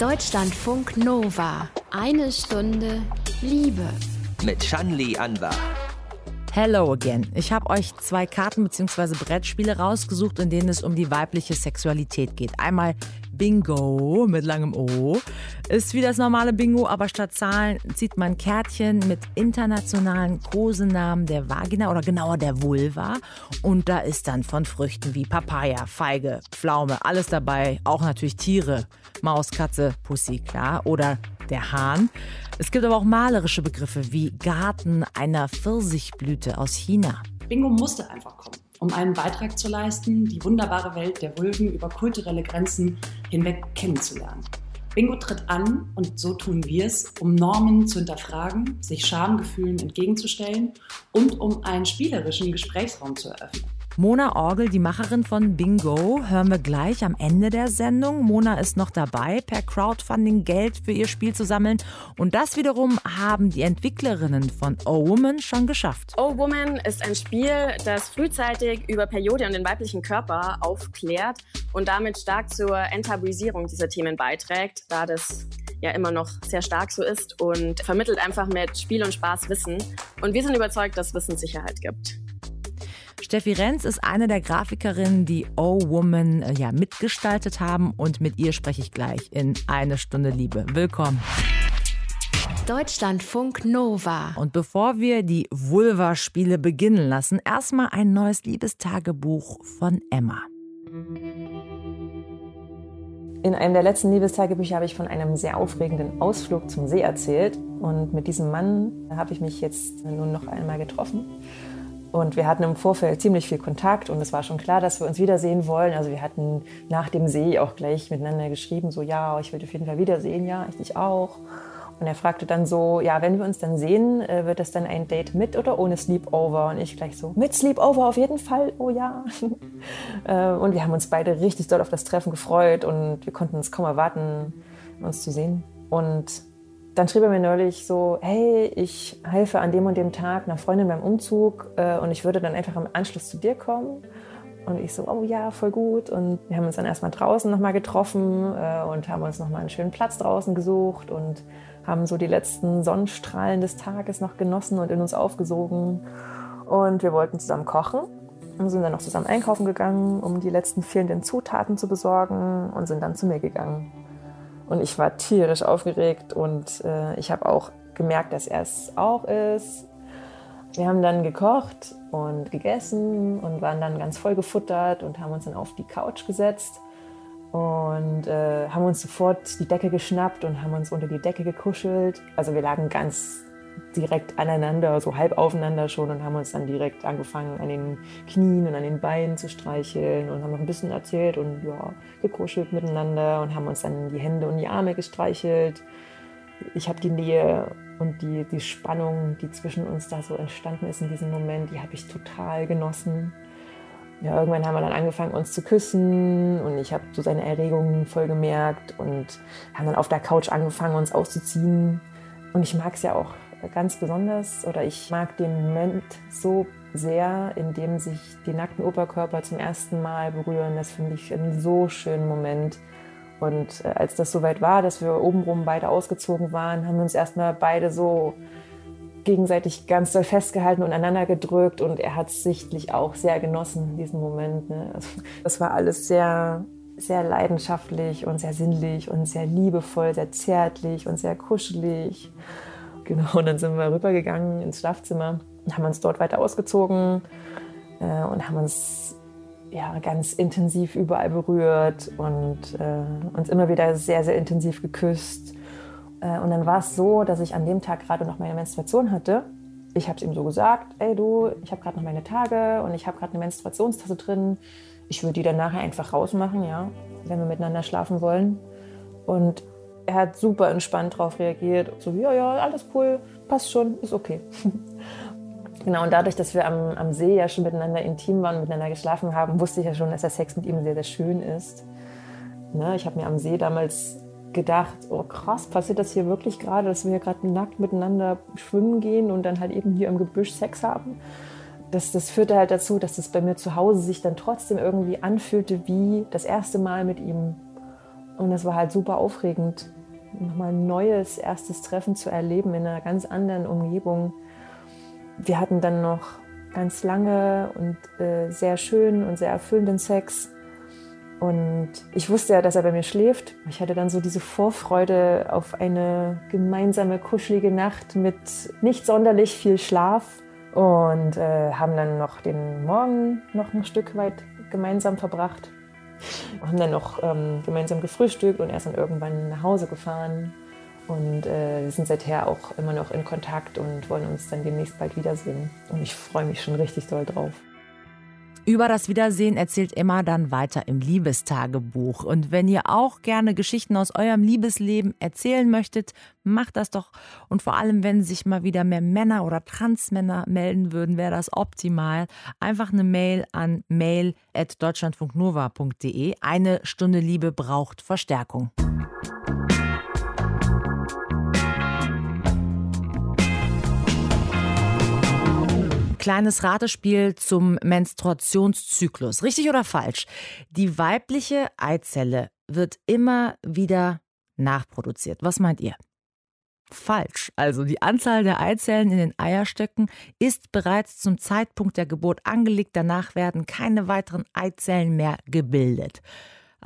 Deutschlandfunk Nova. Eine Stunde Liebe. Mit Shanli Anwar. Hello again. Ich habe euch zwei Karten bzw. Brettspiele rausgesucht, in denen es um die weibliche Sexualität geht. Einmal Bingo mit langem O. Ist wie das normale Bingo, aber statt Zahlen zieht man Kärtchen mit internationalen Kosenamen der Vagina oder genauer der Vulva. Und da ist dann von Früchten wie Papaya, Feige, Pflaume, alles dabei. Auch natürlich Tiere. Maus, Katze, Pussy, klar. Oder der Hahn. Es gibt aber auch malerische Begriffe wie Garten einer Pfirsichblüte aus China. Bingo musste einfach kommen um einen Beitrag zu leisten, die wunderbare Welt der Vulven über kulturelle Grenzen hinweg kennenzulernen. Bingo tritt an und so tun wir es, um Normen zu hinterfragen, sich Schamgefühlen entgegenzustellen und um einen spielerischen Gesprächsraum zu eröffnen. Mona Orgel, die Macherin von Bingo, hören wir gleich am Ende der Sendung. Mona ist noch dabei, per Crowdfunding Geld für ihr Spiel zu sammeln. Und das wiederum haben die Entwicklerinnen von O-Woman schon geschafft. O-Woman ist ein Spiel, das frühzeitig über Periode und den weiblichen Körper aufklärt und damit stark zur Enttabuisierung dieser Themen beiträgt, da das ja immer noch sehr stark so ist und vermittelt einfach mit Spiel und Spaß Wissen. Und wir sind überzeugt, dass Wissen Sicherheit gibt. Steffi Renz ist eine der Grafikerinnen, die Oh Woman äh, ja, mitgestaltet haben und mit ihr spreche ich gleich in eine Stunde Liebe. Willkommen. Deutschlandfunk Nova. Und bevor wir die Vulva-Spiele beginnen lassen, erstmal ein neues Liebestagebuch von Emma. In einem der letzten Liebestagebücher habe ich von einem sehr aufregenden Ausflug zum See erzählt. Und mit diesem Mann habe ich mich jetzt nun noch einmal getroffen. Und wir hatten im Vorfeld ziemlich viel Kontakt und es war schon klar, dass wir uns wiedersehen wollen. Also wir hatten nach dem See auch gleich miteinander geschrieben, so ja, ich will dich auf jeden Fall wiedersehen, ja, ich dich auch. Und er fragte dann so, ja, wenn wir uns dann sehen, äh, wird das dann ein Date mit oder ohne Sleepover? Und ich gleich so, mit Sleepover auf jeden Fall, oh ja. Äh, und wir haben uns beide richtig doll auf das Treffen gefreut und wir konnten uns kaum erwarten, uns zu sehen. Und dann schrieb er mir neulich so, hey, ich helfe an dem und dem Tag einer Freundin beim Umzug äh, und ich würde dann einfach im Anschluss zu dir kommen. Und ich so, oh ja, voll gut. Und wir haben uns dann erstmal draußen nochmal getroffen äh, und haben uns nochmal einen schönen Platz draußen gesucht und haben so die letzten Sonnenstrahlen des Tages noch genossen und in uns aufgesogen. Und wir wollten zusammen kochen und sind dann noch zusammen einkaufen gegangen, um die letzten fehlenden Zutaten zu besorgen und sind dann zu mir gegangen. Und ich war tierisch aufgeregt und äh, ich habe auch gemerkt, dass er es auch ist. Wir haben dann gekocht und gegessen und waren dann ganz voll gefuttert und haben uns dann auf die Couch gesetzt und äh, haben uns sofort die Decke geschnappt und haben uns unter die Decke gekuschelt. Also wir lagen ganz direkt aneinander, so halb aufeinander schon und haben uns dann direkt angefangen an den Knien und an den Beinen zu streicheln und haben noch ein bisschen erzählt und ja, gekuschelt miteinander und haben uns dann die Hände und die Arme gestreichelt. Ich habe die Nähe und die, die Spannung, die zwischen uns da so entstanden ist in diesem Moment, die habe ich total genossen. Ja, irgendwann haben wir dann angefangen, uns zu küssen und ich habe so seine Erregungen voll gemerkt und haben dann auf der Couch angefangen, uns auszuziehen. Und ich mag es ja auch ganz besonders oder ich mag den Moment so sehr, in dem sich die nackten Oberkörper zum ersten Mal berühren. Das finde ich einen so schönen Moment. Und äh, als das soweit war, dass wir obenrum beide ausgezogen waren, haben wir uns erstmal beide so gegenseitig ganz doll festgehalten und aneinander gedrückt und er hat sichtlich auch sehr genossen, diesen Moment. Ne? Also, das war alles sehr, sehr leidenschaftlich und sehr sinnlich und sehr liebevoll, sehr zärtlich und sehr kuschelig. Genau, und dann sind wir rübergegangen ins Schlafzimmer und haben uns dort weiter ausgezogen äh, und haben uns ja, ganz intensiv überall berührt und äh, uns immer wieder sehr, sehr intensiv geküsst. Äh, und dann war es so, dass ich an dem Tag gerade noch meine Menstruation hatte. Ich habe es ihm so gesagt, ey du, ich habe gerade noch meine Tage und ich habe gerade eine Menstruationstasse drin. Ich würde die dann nachher einfach rausmachen, ja, wenn wir miteinander schlafen wollen. Und er hat super entspannt darauf reagiert. So, ja, ja, alles cool, passt schon, ist okay. genau, und dadurch, dass wir am, am See ja schon miteinander intim waren, miteinander geschlafen haben, wusste ich ja schon, dass der Sex mit ihm sehr, sehr schön ist. Ne? Ich habe mir am See damals gedacht, oh krass, passiert das hier wirklich gerade, dass wir hier gerade nackt miteinander schwimmen gehen und dann halt eben hier im Gebüsch Sex haben. Das, das führte halt dazu, dass das bei mir zu Hause sich dann trotzdem irgendwie anfühlte wie das erste Mal mit ihm Und es war halt super aufregend, nochmal ein neues erstes Treffen zu erleben in einer ganz anderen Umgebung. Wir hatten dann noch ganz lange und äh, sehr schön und sehr erfüllenden Sex. Und ich wusste ja, dass er bei mir schläft. Ich hatte dann so diese Vorfreude auf eine gemeinsame, kuschelige Nacht mit nicht sonderlich viel Schlaf. Und äh, haben dann noch den Morgen noch ein Stück weit gemeinsam verbracht. Haben dann noch ähm, gemeinsam gefrühstückt und erst dann irgendwann nach Hause gefahren. Und äh, wir sind seither auch immer noch in Kontakt und wollen uns dann demnächst bald wiedersehen. Und ich freue mich schon richtig doll drauf. Über das Wiedersehen erzählt Emma dann weiter im Liebestagebuch. Und wenn ihr auch gerne Geschichten aus eurem Liebesleben erzählen möchtet, macht das doch. Und vor allem, wenn sich mal wieder mehr Männer oder Transmänner melden würden, wäre das optimal. Einfach eine Mail an mail.deutschlandfunknova.de. Eine Stunde Liebe braucht Verstärkung. Kleines Ratespiel zum Menstruationszyklus. Richtig oder falsch? Die weibliche Eizelle wird immer wieder nachproduziert. Was meint ihr? Falsch. Also die Anzahl der Eizellen in den Eierstöcken ist bereits zum Zeitpunkt der Geburt angelegt. Danach werden keine weiteren Eizellen mehr gebildet.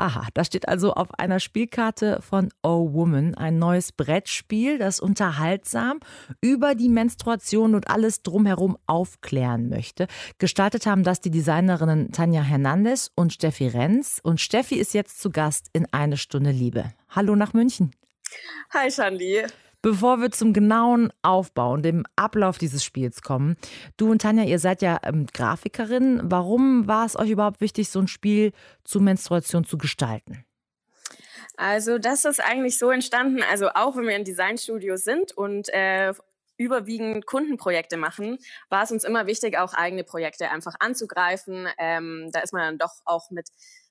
Aha, das steht also auf einer Spielkarte von Oh Woman, ein neues Brettspiel, das unterhaltsam über die Menstruation und alles drumherum aufklären möchte. Gestaltet haben das die Designerinnen Tanja Hernandez und Steffi Renz. Und Steffi ist jetzt zu Gast in Eine Stunde Liebe. Hallo nach München. Hi, Shandi. Bevor wir zum genauen Aufbau und dem Ablauf dieses Spiels kommen, du und Tanja, ihr seid ja ähm, Grafikerin. Warum war es euch überhaupt wichtig, so ein Spiel zur Menstruation zu gestalten? Also das ist eigentlich so entstanden, also auch wenn wir in Designstudios sind und äh, überwiegend Kundenprojekte machen, war es uns immer wichtig, auch eigene Projekte einfach anzugreifen. Ähm, da ist man dann doch auch mit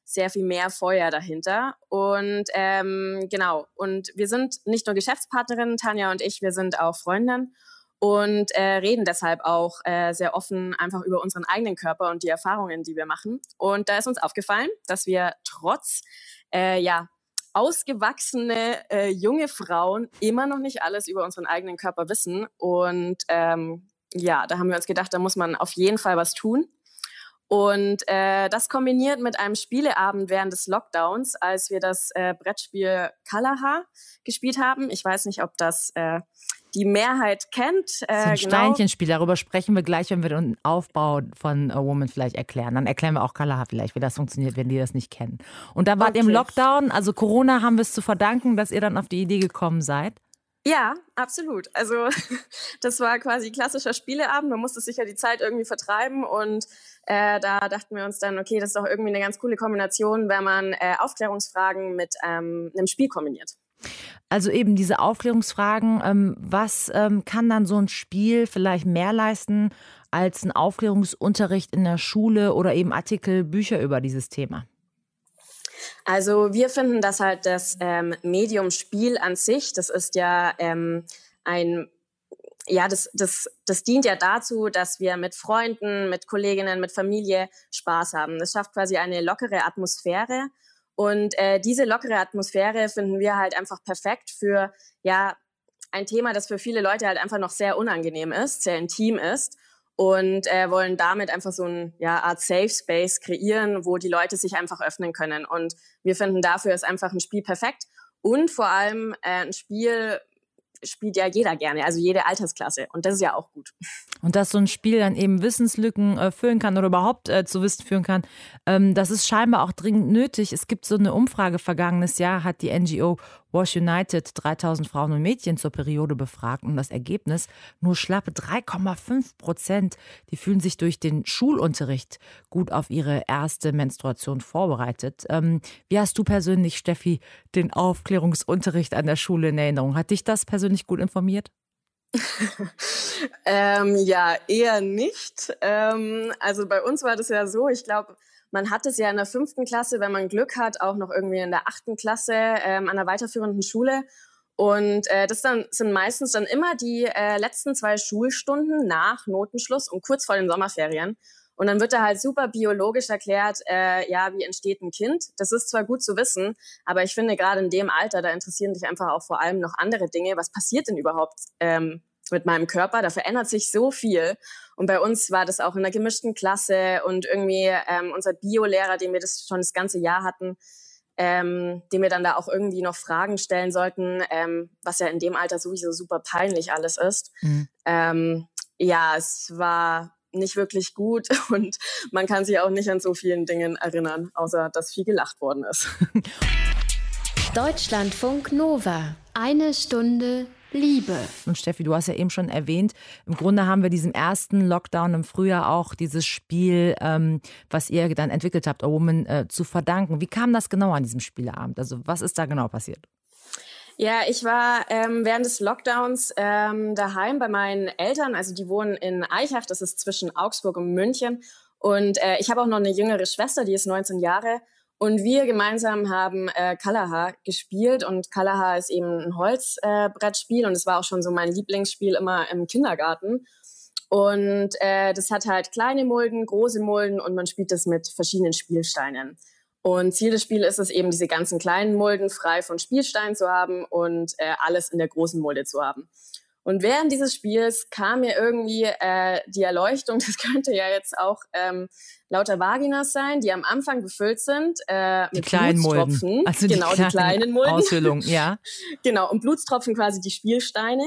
sehr viel mehr Feuer dahinter. Und ähm, genau, und wir sind nicht nur Geschäftspartnerinnen, Tanja und ich, wir sind auch Freundinnen und äh, reden deshalb auch äh, sehr offen einfach über unseren eigenen Körper und die Erfahrungen, die wir machen. Und da ist uns aufgefallen, dass wir trotz äh, ja, ausgewachsene äh, junge Frauen immer noch nicht alles über unseren eigenen Körper wissen. Und ähm, ja, da haben wir uns gedacht, da muss man auf jeden Fall was tun. Und äh, das kombiniert mit einem Spieleabend während des Lockdowns, als wir das äh, Brettspiel Kalaha gespielt haben. Ich weiß nicht, ob das äh, die Mehrheit kennt. Äh, das ist ein genau. Steinchenspiel, darüber sprechen wir gleich, wenn wir den Aufbau von A Woman vielleicht erklären. Dann erklären wir auch Kalaha vielleicht, wie das funktioniert, wenn die das nicht kennen. Und da wart okay. ihr im Lockdown, also Corona haben wir es zu verdanken, dass ihr dann auf die Idee gekommen seid. Ja, absolut. Also das war quasi klassischer Spieleabend. Man musste sich ja die Zeit irgendwie vertreiben und äh, da dachten wir uns dann, okay, das ist doch irgendwie eine ganz coole Kombination, wenn man äh, Aufklärungsfragen mit ähm, einem Spiel kombiniert. Also eben diese Aufklärungsfragen, ähm, was ähm, kann dann so ein Spiel vielleicht mehr leisten als ein Aufklärungsunterricht in der Schule oder eben Artikel, Bücher über dieses Thema? Also wir finden, dass halt das ähm, Medium Spiel an sich, das ist ja ähm, ein ja, das, das, das dient ja dazu, dass wir mit Freunden, mit Kolleginnen, mit Familie Spaß haben. Das schafft quasi eine lockere Atmosphäre. Und äh, diese lockere Atmosphäre finden wir halt einfach perfekt für ja ein Thema, das für viele Leute halt einfach noch sehr unangenehm ist, sehr intim ist und äh, wollen damit einfach so eine ja, Art Safe Space kreieren, wo die Leute sich einfach öffnen können. Und wir finden dafür ist einfach ein Spiel perfekt und vor allem äh, ein Spiel, spielt ja jeder gerne, also jede Altersklasse. Und das ist ja auch gut. Und dass so ein Spiel dann eben Wissenslücken äh, füllen kann oder überhaupt äh, zu Wissen führen kann, ähm, das ist scheinbar auch dringend nötig. Es gibt so eine Umfrage vergangenes Jahr, hat die NGO Wash United 3000 Frauen und Mädchen zur Periode befragt und das Ergebnis nur schlappe 3,5 Prozent. Die fühlen sich durch den Schulunterricht gut auf ihre erste Menstruation vorbereitet. Ähm, wie hast du persönlich, Steffi, den Aufklärungsunterricht an der Schule in Erinnerung? Hat dich das persönlich gut informiert? ähm, ja, eher nicht. Ähm, also bei uns war das ja so, ich glaube, man hat es ja in der fünften Klasse, wenn man Glück hat, auch noch irgendwie in der achten Klasse ähm, an der weiterführenden Schule. Und äh, das dann, sind meistens dann immer die äh, letzten zwei Schulstunden nach Notenschluss und kurz vor den Sommerferien. Und dann wird da halt super biologisch erklärt, äh, ja, wie entsteht ein Kind. Das ist zwar gut zu wissen, aber ich finde gerade in dem Alter, da interessieren dich einfach auch vor allem noch andere Dinge. Was passiert denn überhaupt ähm, mit meinem Körper? Da verändert sich so viel. Und bei uns war das auch in einer gemischten Klasse und irgendwie ähm, unser Biolehrer, den wir das schon das ganze Jahr hatten, ähm, dem wir dann da auch irgendwie noch Fragen stellen sollten, ähm, was ja in dem Alter sowieso super peinlich alles ist. Mhm. Ähm, ja, es war nicht wirklich gut und man kann sich auch nicht an so vielen Dingen erinnern, außer dass viel gelacht worden ist. Deutschlandfunk Nova. Eine Stunde Liebe. Und Steffi, du hast ja eben schon erwähnt, im Grunde haben wir diesem ersten Lockdown im Frühjahr auch dieses Spiel, ähm, was ihr dann entwickelt habt, A Woman, äh, zu verdanken. Wie kam das genau an diesem Spieleabend? Also was ist da genau passiert? Ja, ich war ähm, während des Lockdowns ähm, daheim bei meinen Eltern. Also die wohnen in Eichach, das ist zwischen Augsburg und München. Und äh, ich habe auch noch eine jüngere Schwester, die ist 19 Jahre. Und wir gemeinsam haben äh, Kalaha gespielt. Und Kalaha ist eben ein Holzbrettspiel. Äh, und es war auch schon so mein Lieblingsspiel immer im Kindergarten. Und äh, das hat halt kleine Mulden, große Mulden und man spielt das mit verschiedenen Spielsteinen. Und Ziel des Spiels ist es eben, diese ganzen kleinen Mulden frei von Spielsteinen zu haben und äh, alles in der großen Mulde zu haben. Und während dieses Spiels kam mir irgendwie äh, die Erleuchtung, das könnte ja jetzt auch ähm, lauter Vaginas sein, die am Anfang gefüllt sind äh, mit die kleinen Mulden. Also die genau, die kleinen Mulden. Ausfüllung, ja. genau, und Blutstropfen quasi die Spielsteine.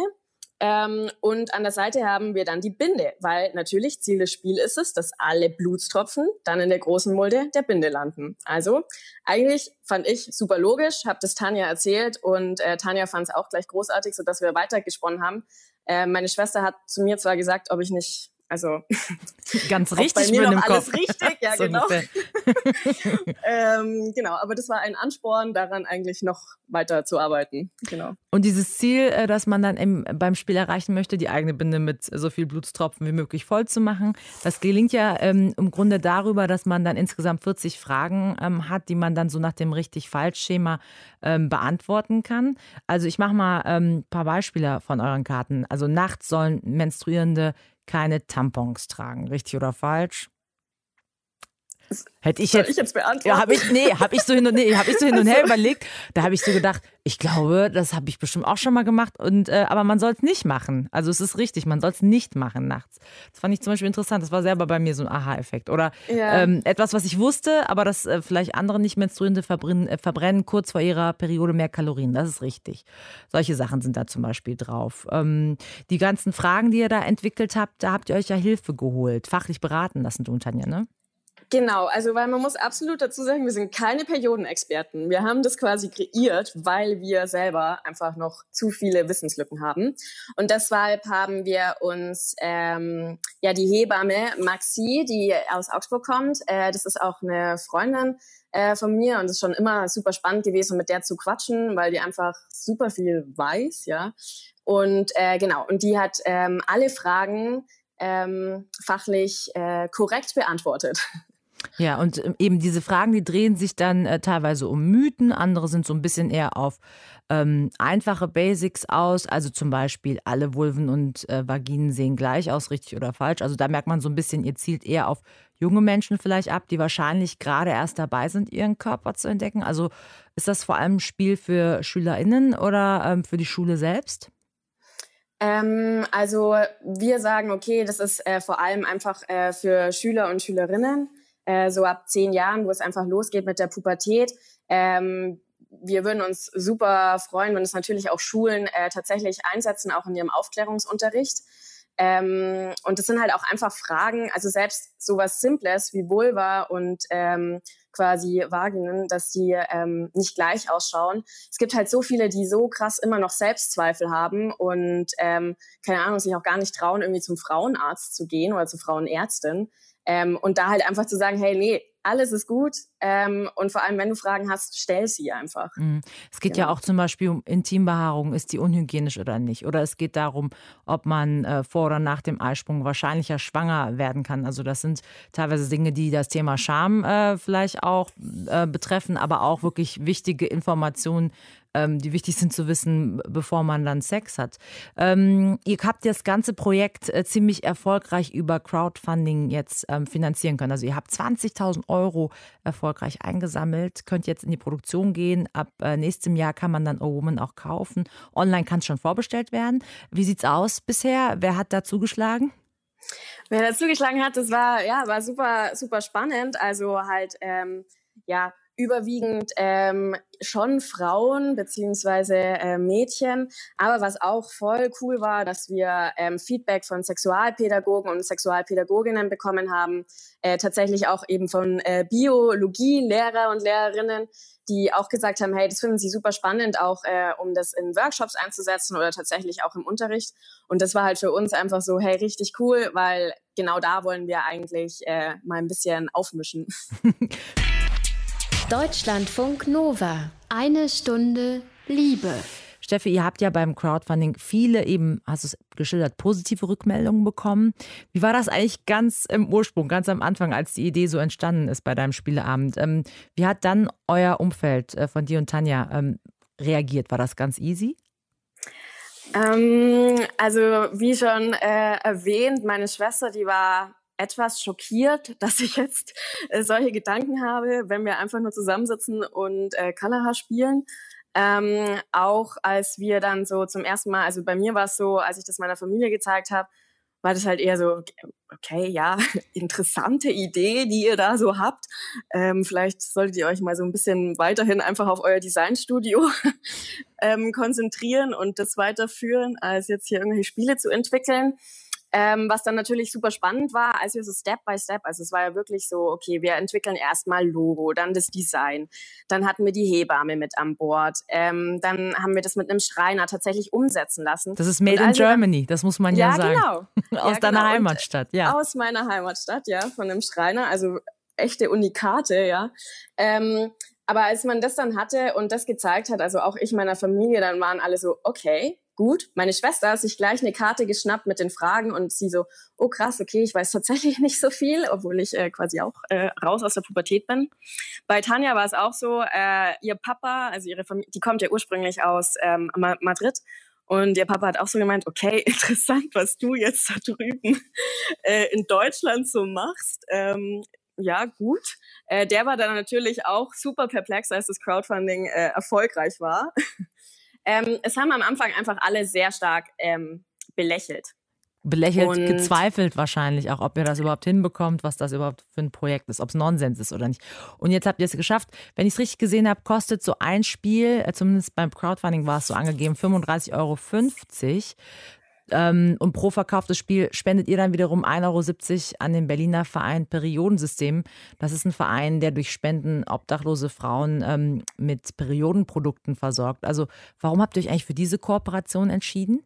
Ähm, und an der Seite haben wir dann die Binde, weil natürlich Ziel des Spiels ist es, dass alle Blutstropfen dann in der großen Mulde der Binde landen. Also eigentlich fand ich super logisch, habe das Tanja erzählt und äh, Tanja fand es auch gleich großartig, sodass wir weitergesponnen haben. Äh, meine Schwester hat zu mir zwar gesagt, ob ich nicht also ganz richtig bei mir noch alles Kopf. richtig, ja so genau. ähm, genau, aber das war ein Ansporn, daran eigentlich noch weiter zu arbeiten. Genau. Und dieses Ziel, äh, dass man dann im, beim Spiel erreichen möchte, die eigene Binde mit so viel Blutstropfen wie möglich voll zu machen, das gelingt ja ähm, im Grunde darüber, dass man dann insgesamt 40 Fragen ähm, hat, die man dann so nach dem richtig-falsch-Schema ähm, beantworten kann. Also ich mache mal ein ähm, paar Beispiele von euren Karten. Also nachts sollen Menstruierende keine Tampons tragen. Richtig oder falsch? Hätte ich jetzt, ich jetzt beantworten? Ja, habe ich, nee, habe ich so hin und, nee, hab ich so hin und her überlegt. Da habe ich so gedacht, ich glaube, das habe ich bestimmt auch schon mal gemacht. Und, äh, aber man soll es nicht machen. Also es ist richtig, man soll es nicht machen nachts. Das fand ich zum Beispiel interessant. Das war selber bei mir so ein Aha-Effekt. Oder ja. ähm, etwas, was ich wusste, aber dass äh, vielleicht andere nicht menstruierende verbrennen, äh, verbrennen kurz vor ihrer Periode mehr Kalorien. Das ist richtig. Solche Sachen sind da zum Beispiel drauf. Ähm, die ganzen Fragen, die ihr da entwickelt habt, da habt ihr euch ja Hilfe geholt, fachlich beraten lassen, du und Tanja, ne? Genau, also weil man muss absolut dazu sagen, wir sind keine Periodenexperten. Wir haben das quasi kreiert, weil wir selber einfach noch zu viele Wissenslücken haben. Und deshalb haben wir uns ähm, ja die Hebamme Maxi, die aus Augsburg kommt, äh, das ist auch eine Freundin äh, von mir und es ist schon immer super spannend gewesen, mit der zu quatschen, weil die einfach super viel weiß, ja. Und äh, genau, und die hat ähm, alle Fragen ähm, fachlich äh, korrekt beantwortet. Ja, und ähm, eben diese Fragen, die drehen sich dann äh, teilweise um Mythen, andere sind so ein bisschen eher auf ähm, einfache Basics aus, also zum Beispiel alle Vulven und äh, Vaginen sehen gleich aus, richtig oder falsch. Also da merkt man so ein bisschen, ihr zielt eher auf junge Menschen vielleicht ab, die wahrscheinlich gerade erst dabei sind, ihren Körper zu entdecken. Also ist das vor allem ein Spiel für SchülerInnen oder ähm, für die Schule selbst? Ähm, also wir sagen, okay, das ist äh, vor allem einfach äh, für Schüler und Schülerinnen äh, so ab zehn Jahren, wo es einfach losgeht mit der Pubertät. Ähm, wir würden uns super freuen, wenn es natürlich auch Schulen äh, tatsächlich einsetzen, auch in ihrem Aufklärungsunterricht. Ähm, und das sind halt auch einfach Fragen, also selbst sowas Simples wie Vulva und ähm, quasi Vaginen, dass die ähm, nicht gleich ausschauen. Es gibt halt so viele, die so krass immer noch Selbstzweifel haben und ähm, keine Ahnung, sich auch gar nicht trauen, irgendwie zum Frauenarzt zu gehen oder zur Frauenärztin. Ähm, und da halt einfach zu sagen, hey, nee, alles ist gut, Ähm, und vor allem, wenn du Fragen hast, stell sie einfach. Mhm. Es geht genau. ja auch zum Beispiel um Intimbehaarung. Ist die unhygienisch oder nicht? Oder es geht darum, ob man äh, vor oder nach dem Eisprung wahrscheinlicher schwanger werden kann. Also das sind teilweise Dinge, die das Thema Scham äh, vielleicht auch äh, betreffen, aber auch wirklich wichtige Informationen, ähm, die wichtig sind zu wissen, bevor man dann Sex hat. Ähm, ihr habt das ganze Projekt äh, ziemlich erfolgreich über Crowdfunding jetzt ähm, finanzieren können. Also ihr habt 20.000 Euro erfolgreich eingesammelt, könnt jetzt in die Produktion gehen. Ab äh, nächstem Jahr kann man dann A Woman auch kaufen. Online kann es schon vorbestellt werden. Wie sieht's aus bisher? Wer hat da zugeschlagen? Wer da zugeschlagen hat, das war ja war super super spannend. Also halt ähm, ja überwiegend ähm, schon Frauen beziehungsweise äh, Mädchen. Aber was auch voll cool war, dass wir ähm, Feedback von Sexualpädagogen und Sexualpädagoginnen bekommen haben, äh, tatsächlich auch eben von äh, Biologie-Lehrer und Lehrerinnen, die auch gesagt haben, hey, das finden sie super spannend, auch äh, um das in Workshops einzusetzen oder tatsächlich auch im Unterricht. Und das war halt für uns einfach so, hey, richtig cool, weil genau da wollen wir eigentlich äh, mal ein bisschen aufmischen. Deutschlandfunk Nova. Eine Stunde Liebe. Steffi, ihr habt ja beim Crowdfunding viele eben, hast du es geschildert, positive Rückmeldungen bekommen. Wie war das eigentlich ganz im Ursprung, ganz am Anfang, als die Idee so entstanden ist bei deinem Spieleabend? Ähm, wie hat dann euer Umfeld äh, von dir und Tanja ähm, reagiert? War das ganz easy? Ähm, also wie schon äh, erwähnt, meine Schwester, die war etwas schockiert, dass ich jetzt äh, solche Gedanken habe, wenn wir einfach nur zusammensitzen und äh, Kalaha spielen. Ähm, auch als wir dann so zum ersten Mal, also bei mir war es so, als ich das meiner Familie gezeigt habe, war das halt eher so, okay, ja, interessante Idee, die ihr da so habt. Ähm, vielleicht solltet ihr euch mal so ein bisschen weiterhin einfach auf euer Designstudio ähm, konzentrieren und das weiterführen, als jetzt hier irgendwelche Spiele zu entwickeln. Ähm, was dann natürlich super spannend war, als wir so Step by Step, also es war ja wirklich so, okay, wir entwickeln erstmal Logo, dann das Design, dann hatten wir die Hebamme mit an Bord, ähm, dann haben wir das mit einem Schreiner tatsächlich umsetzen lassen. Das ist Made in also, Germany, das muss man ja, ja sagen. Genau. aus ja, deiner genau. Heimatstadt, ja. Aus meiner Heimatstadt, ja, von einem Schreiner, also echte Unikate, ja. Ähm, aber als man das dann hatte und das gezeigt hat, also auch ich meiner Familie, dann waren alle so, okay, gut. Meine Schwester hat sich gleich eine Karte geschnappt mit den Fragen und sie so, oh krass, okay, ich weiß tatsächlich nicht so viel, obwohl ich äh, quasi auch äh, raus aus der Pubertät bin. Bei Tanja war es auch so, äh, ihr Papa, also ihre Familie, die kommt ja ursprünglich aus ähm, Madrid und ihr Papa hat auch so gemeint, okay, interessant, was du jetzt da drüben äh, in Deutschland so machst. Ähm, ja, gut. Äh, der war dann natürlich auch super perplex, als das Crowdfunding äh, erfolgreich war. Ähm, es haben am Anfang einfach alle sehr stark ähm, belächelt. Belächelt, und gezweifelt wahrscheinlich auch, ob ihr das überhaupt hinbekommt, was das überhaupt für ein Projekt ist, ob es Nonsens ist oder nicht. Und jetzt habt ihr es geschafft. Wenn ich es richtig gesehen habe, kostet so ein Spiel, äh, zumindest beim Crowdfunding war es so angegeben, 35,50 Euro. Ähm, und pro verkauftes Spiel spendet ihr dann wiederum 1,70 Euro an den Berliner Verein Periodensystem. Das ist ein Verein, der durch Spenden obdachlose Frauen ähm, mit Periodenprodukten versorgt. Also warum habt ihr euch eigentlich für diese Kooperation entschieden?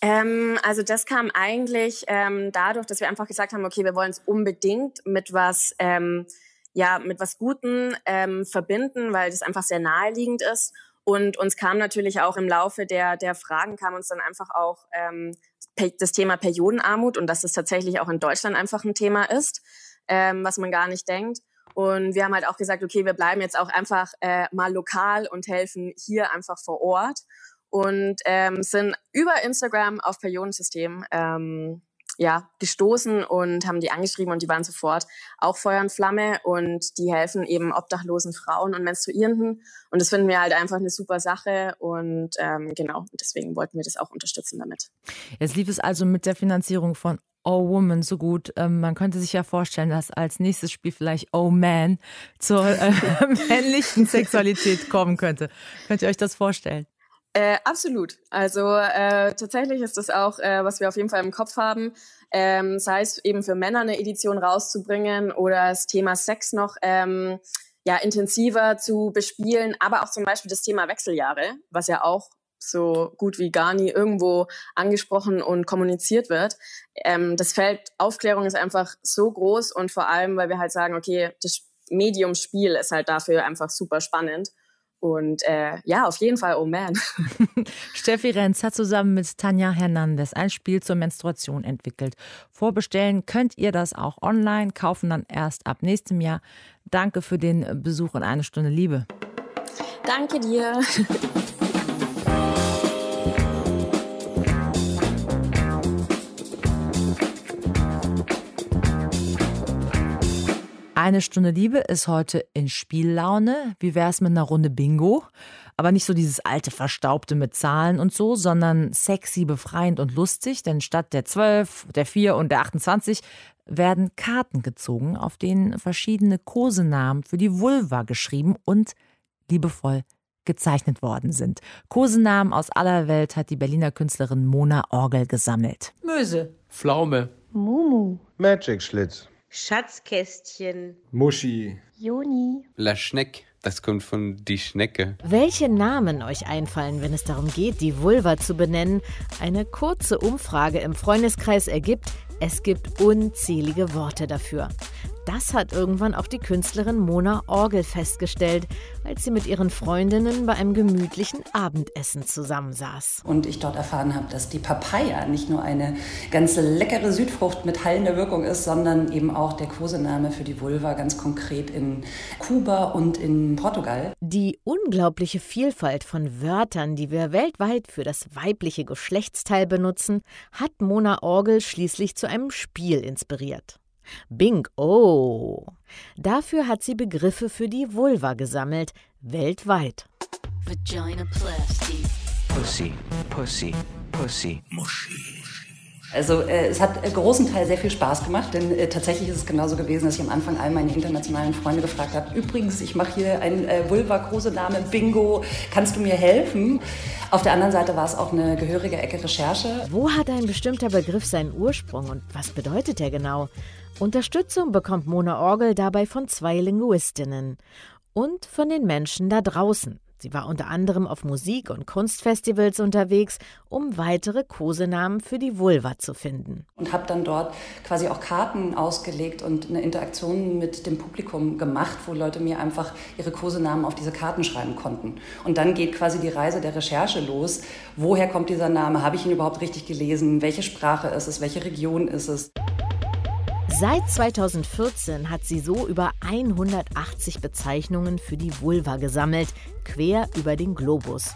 Ähm, also das kam eigentlich ähm, dadurch, dass wir einfach gesagt haben, okay, wir wollen es unbedingt mit was, ähm, ja, mit was Guten ähm, verbinden, weil das einfach sehr naheliegend ist. Und uns kam natürlich auch im Laufe der, der Fragen, kam uns dann einfach auch ähm, das Thema Periodenarmut und dass das tatsächlich auch in Deutschland einfach ein Thema ist, ähm, was man gar nicht denkt. Und wir haben halt auch gesagt, okay, wir bleiben jetzt auch einfach äh, mal lokal und helfen hier einfach vor Ort und ähm, sind über Instagram auf Periodensystem ähm, ja, gestoßen und haben die angeschrieben und die waren sofort auch Feuer und Flamme und die helfen eben obdachlosen Frauen und Menstruierenden und das finden wir halt einfach eine super Sache und ähm, genau, deswegen wollten wir das auch unterstützen damit. Jetzt lief es also mit der Finanzierung von Oh Woman so gut. Ähm, man könnte sich ja vorstellen, dass als nächstes Spiel vielleicht Oh Man zur äh, männlichen Sexualität kommen könnte. Könnt ihr euch das vorstellen? Äh, absolut. Also äh, tatsächlich ist das auch, äh, was wir auf jeden Fall im Kopf haben, ähm, sei es eben für Männer eine Edition rauszubringen oder das Thema Sex noch ähm, ja intensiver zu bespielen, aber auch zum Beispiel das Thema Wechseljahre, was ja auch so gut wie gar nie irgendwo angesprochen und kommuniziert wird. Ähm, das Feld Aufklärung ist einfach so groß und vor allem, weil wir halt sagen, okay, das Medium Spiel ist halt dafür einfach super spannend. Und äh, ja, auf jeden Fall, oh man. Steffi Renz hat zusammen mit Tanja Hernandez ein Spiel zur Menstruation entwickelt. Vorbestellen könnt ihr das auch online, kaufen dann erst ab nächstem Jahr. Danke für den Besuch in eine Stunde Liebe. Danke dir. Eine Stunde Liebe ist heute in Spiellaune. Wie wär's mit einer Runde Bingo? Aber nicht so dieses alte Verstaubte mit Zahlen und so, sondern sexy, befreiend und lustig. Denn statt der 12, der 4 und der 28 werden Karten gezogen, auf denen verschiedene Kosenamen für die Vulva geschrieben und liebevoll gezeichnet worden sind. Kosenamen aus aller Welt hat die Berliner Künstlerin Mona Orgel gesammelt. Möse. Pflaume. Mumu. Magic Schlitz. Schatzkästchen. Muschi. Joni. La Schneck. Das kommt von die Schnecke. Welche Namen euch einfallen, wenn es darum geht, die Vulva zu benennen? Eine kurze Umfrage im Freundeskreis ergibt, es gibt unzählige Worte dafür. Das hat irgendwann auch die Künstlerin Mona Orgel festgestellt, als sie mit ihren Freundinnen bei einem gemütlichen Abendessen zusammensaß. Und ich dort erfahren habe, dass die Papaya nicht nur eine ganz leckere Südfrucht mit heilender Wirkung ist, sondern eben auch der Kosename für die Vulva ganz konkret in Kuba und in Portugal. Die unglaubliche Vielfalt von Wörtern, die wir weltweit für das weibliche Geschlechtsteil benutzen, hat Mona Orgel schließlich zu einem Spiel inspiriert. Bing Oh. Dafür hat sie Begriffe für die Vulva gesammelt, weltweit. Vagina Plasty. Pussy, Pussy, Pussy. Muschi. Also äh, es hat äh, großen Teil sehr viel Spaß gemacht, denn äh, tatsächlich ist es genauso gewesen, dass ich am Anfang all meine internationalen Freunde gefragt habe, übrigens, ich mache hier ein äh, Vulva-Kosename Bingo, kannst du mir helfen? Auf der anderen Seite war es auch eine gehörige Ecke Recherche. Wo hat ein bestimmter Begriff seinen Ursprung und was bedeutet er genau? Unterstützung bekommt Mona Orgel dabei von zwei Linguistinnen und von den Menschen da draußen. Sie war unter anderem auf Musik- und Kunstfestivals unterwegs, um weitere Kosenamen für die Vulva zu finden. Und habe dann dort quasi auch Karten ausgelegt und eine Interaktion mit dem Publikum gemacht, wo Leute mir einfach ihre Kosenamen auf diese Karten schreiben konnten. Und dann geht quasi die Reise der Recherche los. Woher kommt dieser Name? Habe ich ihn überhaupt richtig gelesen? Welche Sprache ist es? Welche Region ist es? Seit 2014 hat sie so über 180 Bezeichnungen für die Vulva gesammelt, quer über den Globus.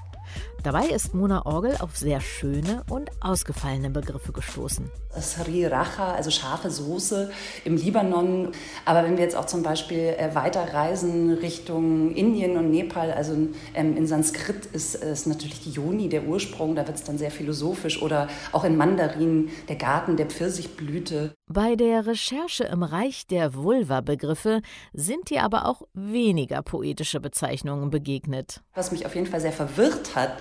Dabei ist Mona Orgel auf sehr schöne und ausgefallene Begriffe gestoßen. Sriracha, also scharfe Soße im Libanon. Aber wenn wir jetzt auch zum Beispiel äh, weiterreisen Richtung Indien und Nepal, also ähm, in Sanskrit ist es natürlich die Yoni, der Ursprung, da wird es dann sehr philosophisch. Oder auch in Mandarin der Garten der Pfirsichblüte. Bei der Recherche im Reich der Vulva-Begriffe sind dir aber auch weniger poetische Bezeichnungen begegnet. Was mich auf jeden Fall sehr verwirrt hat,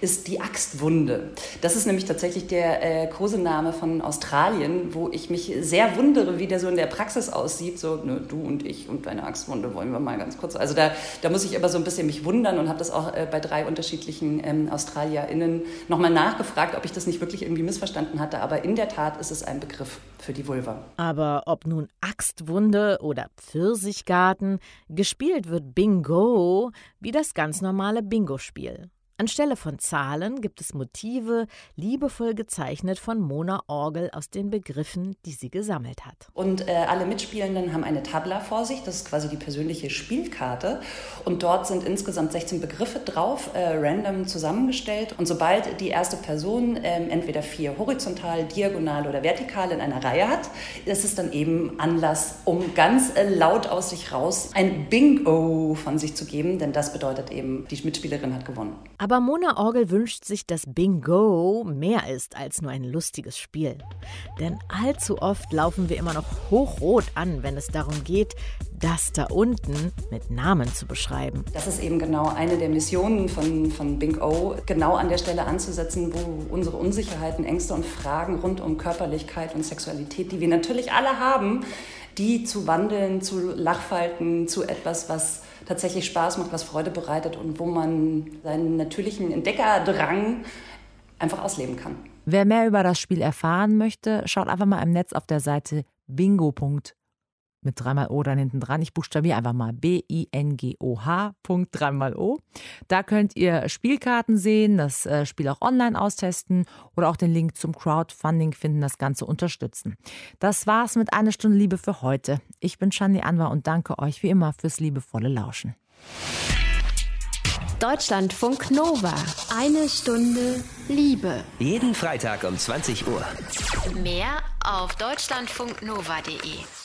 ist die Axtwunde. Das ist nämlich tatsächlich der äh, Kosename von Australien, wo ich mich sehr wundere, wie der so in der Praxis aussieht. So, ne, du und ich und deine Axtwunde wollen wir mal ganz kurz. Also da, da muss ich immer so ein bisschen mich wundern und habe das auch äh, bei drei unterschiedlichen ähm, AustralierInnen nochmal nachgefragt, ob ich das nicht wirklich irgendwie missverstanden hatte. Aber in der Tat ist es ein Begriff für die Vulva. Aber ob nun Axtwunde oder Pfirsichgarten, gespielt wird Bingo wie das ganz normale Bingo-Spiel. Anstelle von Zahlen gibt es Motive, liebevoll gezeichnet von Mona Orgel aus den Begriffen, die sie gesammelt hat. Und äh, alle Mitspielenden haben eine Tabla vor sich, das ist quasi die persönliche Spielkarte. Und dort sind insgesamt 16 Begriffe drauf, äh, random zusammengestellt. Und sobald die erste Person äh, entweder vier horizontal, diagonal oder vertikal in einer Reihe hat, ist es dann eben Anlass, um ganz äh, laut aus sich raus ein Bingo von sich zu geben, denn das bedeutet eben, die Mitspielerin hat gewonnen. Aber Mona Orgel wünscht sich, dass Bingo mehr ist als nur ein lustiges Spiel. Denn allzu oft laufen wir immer noch hochrot an, wenn es darum geht, das da unten mit Namen zu beschreiben. Das ist eben genau eine der Missionen von, von Bingo, genau an der Stelle anzusetzen, wo unsere Unsicherheiten, Ängste und Fragen rund um Körperlichkeit und Sexualität, die wir natürlich alle haben, die zu wandeln, zu Lachfalten, zu etwas, was tatsächlich Spaß macht, was Freude bereitet und wo man seinen natürlichen Entdeckerdrang einfach ausleben kann. Wer mehr über das Spiel erfahren möchte, schaut einfach mal im Netz auf der Seite bingo.org. mit dreimal O dann hinten dran. Ich buchstabiere einfach mal B-I-N-G-O-H. dreimal O. Da könnt ihr Spielkarten sehen, das äh, Spiel auch online austesten oder auch den Link zum Crowdfunding finden, das Ganze unterstützen. Das war's mit einer Stunde Liebe für heute. Ich bin Shani Anwar und danke euch wie immer fürs liebevolle Lauschen. Deutschlandfunk Nova. Eine Stunde Liebe. Jeden Freitag um 20 Uhr. Mehr auf deutschlandfunknova.de.